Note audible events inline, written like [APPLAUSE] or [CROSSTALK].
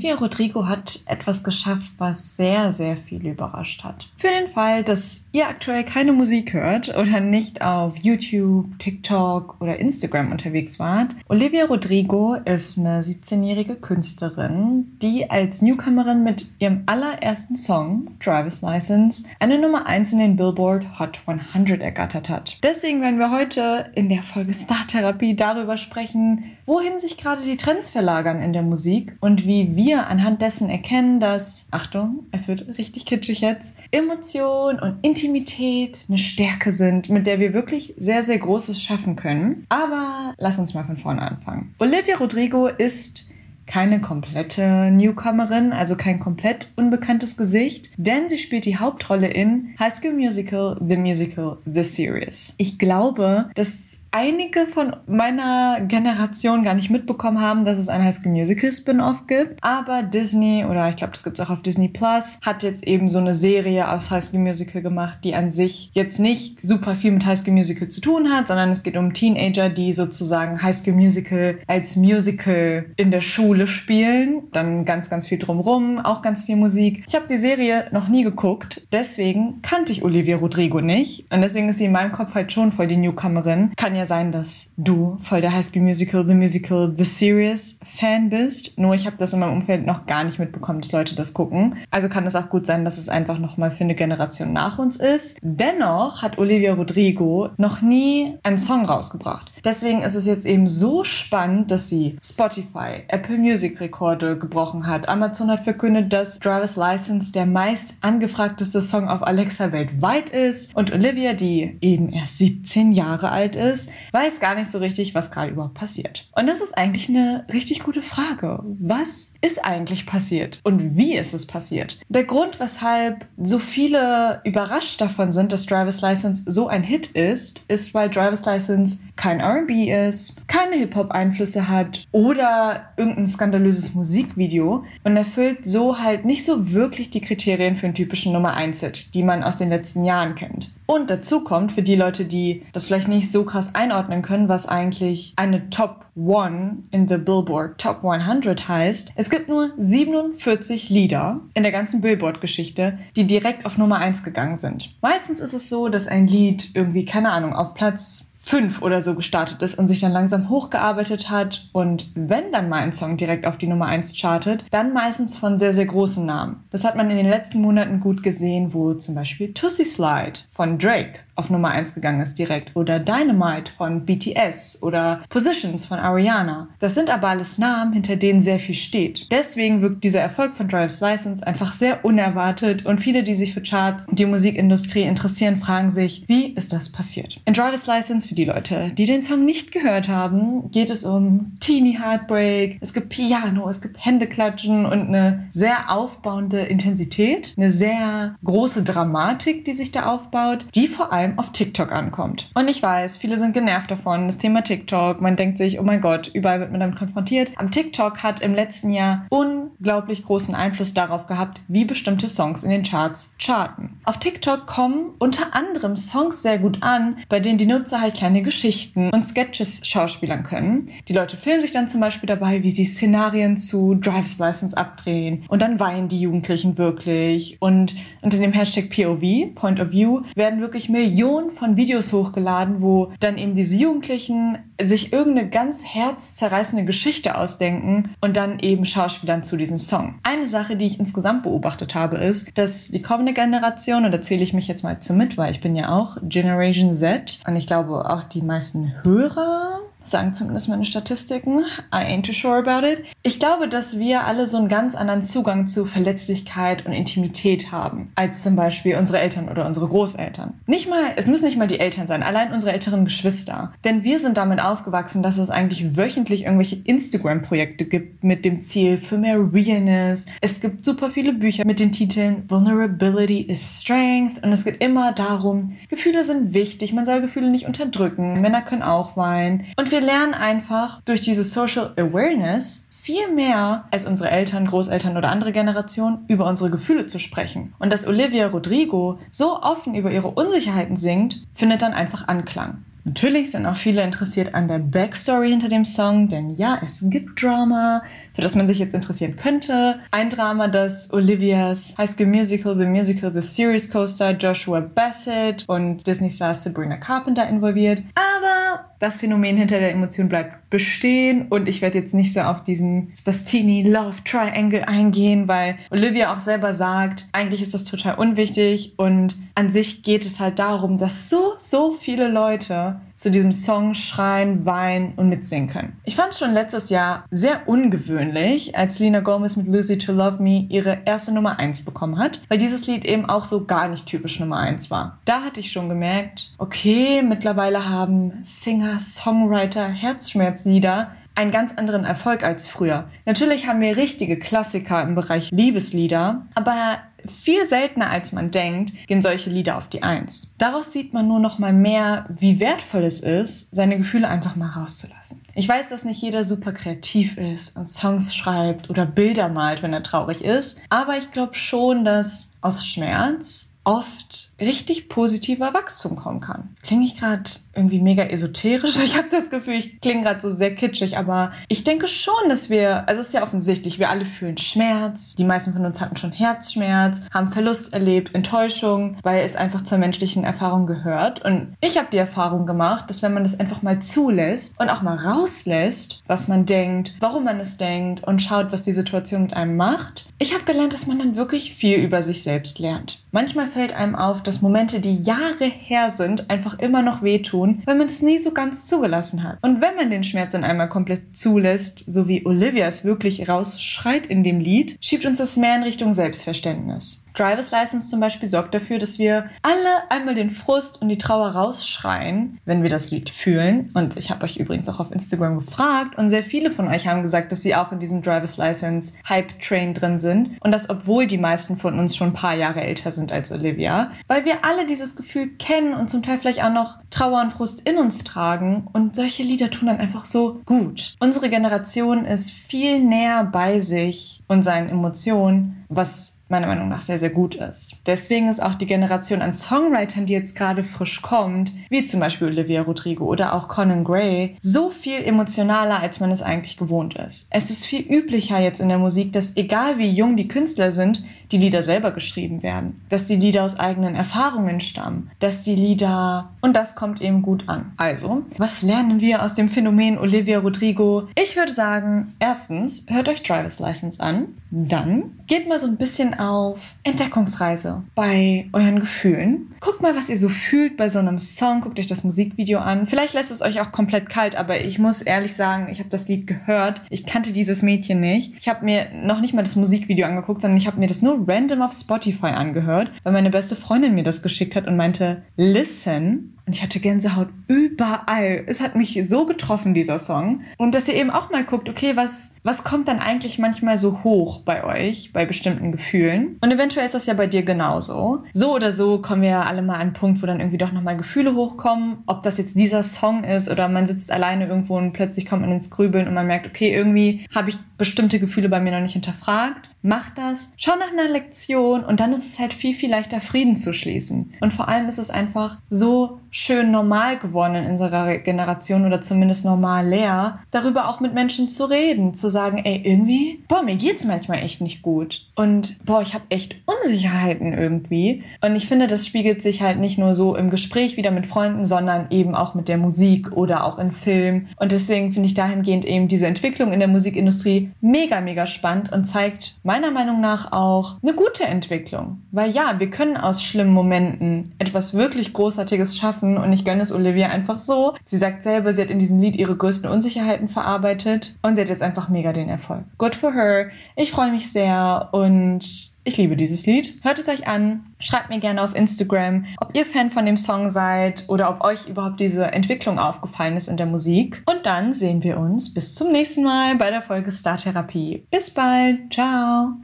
Olivia Rodrigo hat etwas geschafft, was sehr, sehr viele überrascht hat. Für den Fall, dass ihr aktuell keine Musik hört oder nicht auf YouTube, TikTok oder Instagram unterwegs wart, Olivia Rodrigo ist eine 17-jährige Künstlerin, die als Newcomerin mit ihrem allerersten Song, Driver's License, eine Nummer 1 in den Billboard Hot 100 ergattert hat. Deswegen werden wir heute in der Folge Star Therapie darüber sprechen, wohin sich gerade die Trends verlagern in der Musik und wie wir anhand dessen erkennen, dass, Achtung, es wird richtig kitschig jetzt, Emotion und Intimität eine Stärke sind, mit der wir wirklich sehr, sehr Großes schaffen können. Aber lass uns mal von vorne anfangen. Olivia Rodrigo ist keine komplette Newcomerin, also kein komplett unbekanntes Gesicht, denn sie spielt die Hauptrolle in High School Musical, The Musical, The Series. Ich glaube, dass einige von meiner Generation gar nicht mitbekommen haben, dass es ein High School Musical Spin-off gibt. Aber Disney, oder ich glaube, das gibt es auch auf Disney Plus, hat jetzt eben so eine Serie aus High School Musical gemacht, die an sich jetzt nicht super viel mit High School Musical zu tun hat, sondern es geht um Teenager, die sozusagen High School Musical als Musical in der Schule spielen. Dann ganz, ganz viel drumrum, auch ganz viel Musik. Ich habe die Serie noch nie geguckt, deswegen kannte ich Olivia Rodrigo nicht. Und deswegen ist sie in meinem Kopf halt schon voll die Newcomerin. Kann ja ja sein, dass du voll der High School Musical, The Musical, The Series Fan bist. Nur ich habe das in meinem Umfeld noch gar nicht mitbekommen, dass Leute das gucken. Also kann es auch gut sein, dass es einfach nochmal für eine Generation nach uns ist. Dennoch hat Olivia Rodrigo noch nie einen Song rausgebracht. Deswegen ist es jetzt eben so spannend, dass sie Spotify, Apple Music Rekorde gebrochen hat. Amazon hat verkündet, dass Driver's License der meist angefragteste Song auf Alexa weltweit ist. Und Olivia, die eben erst 17 Jahre alt ist, weiß gar nicht so richtig, was gerade überhaupt passiert. Und das ist eigentlich eine richtig gute Frage. Was ist eigentlich passiert und wie ist es passiert? Der Grund, weshalb so viele überrascht davon sind, dass Driver's License so ein Hit ist, ist, weil Driver's License kein RB ist, keine Hip-Hop-Einflüsse hat oder irgendein skandalöses Musikvideo und erfüllt so halt nicht so wirklich die Kriterien für einen typischen Nummer 1-Hit, die man aus den letzten Jahren kennt. Und dazu kommt, für die Leute, die das vielleicht nicht so krass einordnen können, was eigentlich eine Top 1 in the Billboard Top 100 heißt, es gibt nur 47 Lieder in der ganzen Billboard-Geschichte, die direkt auf Nummer 1 gegangen sind. Meistens ist es so, dass ein Lied irgendwie, keine Ahnung, auf Platz fünf oder so gestartet ist und sich dann langsam hochgearbeitet hat. Und wenn dann mal ein Song direkt auf die Nummer eins chartet, dann meistens von sehr, sehr großen Namen. Das hat man in den letzten Monaten gut gesehen, wo zum Beispiel Tussie Slide von Drake auf Nummer 1 gegangen ist direkt oder Dynamite von BTS oder Positions von Ariana. Das sind aber alles Namen, hinter denen sehr viel steht. Deswegen wirkt dieser Erfolg von Drive's License einfach sehr unerwartet und viele, die sich für Charts und die Musikindustrie interessieren, fragen sich, wie ist das passiert? In Drive's License, für die Leute, die den Song nicht gehört haben, geht es um Teeny Heartbreak, es gibt Piano, es gibt Händeklatschen und eine sehr aufbauende Intensität, eine sehr große Dramatik, die sich da aufbaut, die vor allem allem auf TikTok ankommt. Und ich weiß, viele sind genervt davon, das Thema TikTok. Man denkt sich, oh mein Gott, überall wird man damit konfrontiert. Am TikTok hat im letzten Jahr unglaublich großen Einfluss darauf gehabt, wie bestimmte Songs in den Charts charten. Auf TikTok kommen unter anderem Songs sehr gut an, bei denen die Nutzer halt kleine Geschichten und Sketches schauspielern können. Die Leute filmen sich dann zum Beispiel dabei, wie sie Szenarien zu Drive's License abdrehen und dann weinen die Jugendlichen wirklich. Und unter dem Hashtag POV, Point of View, werden wirklich Millionen Millionen von Videos hochgeladen, wo dann eben diese Jugendlichen sich irgendeine ganz herzzerreißende Geschichte ausdenken und dann eben Schauspielern zu diesem Song. Eine Sache, die ich insgesamt beobachtet habe, ist, dass die kommende Generation, und da zähle ich mich jetzt mal zu mit, weil ich bin ja auch Generation Z und ich glaube auch die meisten Hörer sagen zumindest meine Statistiken. I ain't too sure about it. Ich glaube, dass wir alle so einen ganz anderen Zugang zu Verletzlichkeit und Intimität haben, als zum Beispiel unsere Eltern oder unsere Großeltern. Nicht mal, es müssen nicht mal die Eltern sein, allein unsere älteren Geschwister. Denn wir sind damit aufgewachsen, dass es eigentlich wöchentlich irgendwelche Instagram-Projekte gibt mit dem Ziel für mehr Realness. Es gibt super viele Bücher mit den Titeln Vulnerability is Strength und es geht immer darum, Gefühle sind wichtig, man soll Gefühle nicht unterdrücken, Männer können auch weinen und wir lernen einfach durch diese Social Awareness viel mehr als unsere Eltern, Großeltern oder andere Generationen über unsere Gefühle zu sprechen. Und dass Olivia Rodrigo so offen über ihre Unsicherheiten singt, findet dann einfach Anklang. Natürlich sind auch viele interessiert an der Backstory hinter dem Song, denn ja, es gibt Drama, für das man sich jetzt interessieren könnte. Ein Drama, das Olivias High School Musical, The Musical, The Series Coaster, Joshua Bassett und Disney Star Sabrina Carpenter involviert. Aber das Phänomen hinter der Emotion bleibt bestehen und ich werde jetzt nicht so auf diesen das Teenie Love Triangle eingehen, weil Olivia auch selber sagt, eigentlich ist das total unwichtig und an sich geht es halt darum, dass so so viele Leute zu diesem Song schreien, weinen und mitsingen können. Ich fand es schon letztes Jahr sehr ungewöhnlich, als Lena Gomez mit Lucy to Love Me ihre erste Nummer 1 bekommen hat, weil dieses Lied eben auch so gar nicht typisch Nummer 1 war. Da hatte ich schon gemerkt, okay, mittlerweile haben Singer, Songwriter, Herzschmerzlieder einen ganz anderen Erfolg als früher. Natürlich haben wir richtige Klassiker im Bereich Liebeslieder, aber viel seltener als man denkt, gehen solche Lieder auf die Eins. Daraus sieht man nur noch mal mehr, wie wertvoll es ist, seine Gefühle einfach mal rauszulassen. Ich weiß, dass nicht jeder super kreativ ist und Songs schreibt oder Bilder malt, wenn er traurig ist, aber ich glaube schon, dass aus Schmerz oft richtig positiver Wachstum kommen kann. Klinge ich gerade irgendwie mega esoterisch? [LAUGHS] Ich habe das Gefühl, ich klinge gerade so sehr kitschig, aber ich denke schon, dass wir, also es ist ja offensichtlich, wir alle fühlen Schmerz. Die meisten von uns hatten schon Herzschmerz, haben Verlust erlebt, Enttäuschung, weil es einfach zur menschlichen Erfahrung gehört. Und ich habe die Erfahrung gemacht, dass wenn man das einfach mal zulässt und auch mal rauslässt, was man denkt, warum man es denkt und schaut, was die Situation mit einem macht, ich habe gelernt, dass man dann wirklich viel über sich selbst lernt. Manchmal fällt einem auf, dass Momente, die Jahre her sind, einfach immer noch wehtun, weil man es nie so ganz zugelassen hat. Und wenn man den Schmerz dann einmal komplett zulässt, so wie Olivia es wirklich rausschreit in dem Lied, schiebt uns das mehr in Richtung Selbstverständnis. Driver's License zum Beispiel sorgt dafür, dass wir alle einmal den Frust und die Trauer rausschreien, wenn wir das Lied fühlen. Und ich habe euch übrigens auch auf Instagram gefragt und sehr viele von euch haben gesagt, dass sie auch in diesem Driver's License Hype Train drin sind. Und das, obwohl die meisten von uns schon ein paar Jahre älter sind als Olivia. Weil wir alle dieses Gefühl kennen und zum Teil vielleicht auch noch Trauer und Frust in uns tragen. Und solche Lieder tun dann einfach so gut. Unsere Generation ist viel näher bei sich und seinen Emotionen, was meiner Meinung nach sehr, sehr gut ist. Deswegen ist auch die Generation an Songwritern, die jetzt gerade frisch kommt, wie zum Beispiel Olivia Rodrigo oder auch Conan Gray, so viel emotionaler, als man es eigentlich gewohnt ist. Es ist viel üblicher jetzt in der Musik, dass egal wie jung die Künstler sind, die Lieder selber geschrieben werden, dass die Lieder aus eigenen Erfahrungen stammen, dass die Lieder und das kommt eben gut an. Also, was lernen wir aus dem Phänomen Olivia Rodrigo? Ich würde sagen, erstens, hört euch Driver's License an, dann geht mal so ein bisschen auf Entdeckungsreise bei euren Gefühlen. Guckt mal, was ihr so fühlt bei so einem Song, guckt euch das Musikvideo an. Vielleicht lässt es euch auch komplett kalt, aber ich muss ehrlich sagen, ich habe das Lied gehört. Ich kannte dieses Mädchen nicht. Ich habe mir noch nicht mal das Musikvideo angeguckt, sondern ich habe mir das nur random auf Spotify angehört, weil meine beste Freundin mir das geschickt hat und meinte, listen. Und ich hatte Gänsehaut überall. Es hat mich so getroffen, dieser Song. Und dass ihr eben auch mal guckt, okay, was, was kommt dann eigentlich manchmal so hoch bei euch, bei bestimmten Gefühlen? Und eventuell ist das ja bei dir genauso. So oder so kommen wir ja alle mal an einen Punkt, wo dann irgendwie doch nochmal Gefühle hochkommen. Ob das jetzt dieser Song ist oder man sitzt alleine irgendwo und plötzlich kommt man ins Grübeln und man merkt, okay, irgendwie habe ich bestimmte Gefühle bei mir noch nicht hinterfragt. Mach das, schau nach einer Lektion und dann ist es halt viel, viel leichter, Frieden zu schließen. Und vor allem ist es einfach so schön normal geworden in unserer Generation oder zumindest normal leer, darüber auch mit Menschen zu reden, zu sagen, ey, irgendwie, boah, mir geht's manchmal echt nicht gut. Und boah, ich habe echt Unsicherheiten irgendwie. Und ich finde, das spiegelt sich halt nicht nur so im Gespräch wieder mit Freunden, sondern eben auch mit der Musik oder auch in Film. Und deswegen finde ich dahingehend eben diese Entwicklung in der Musikindustrie mega, mega spannend und zeigt meiner Meinung nach auch eine gute Entwicklung. Weil ja, wir können aus schlimmen Momenten etwas wirklich Großartiges schaffen und ich gönne es Olivia einfach so. Sie sagt selber, sie hat in diesem Lied ihre größten Unsicherheiten verarbeitet und sie hat jetzt einfach mega den Erfolg. Good for her. Ich freue mich sehr und ich liebe dieses Lied. Hört es euch an. Schreibt mir gerne auf Instagram, ob ihr Fan von dem Song seid oder ob euch überhaupt diese Entwicklung aufgefallen ist in der Musik. Und dann sehen wir uns bis zum nächsten Mal bei der Folge Star Therapie. Bis bald. Ciao.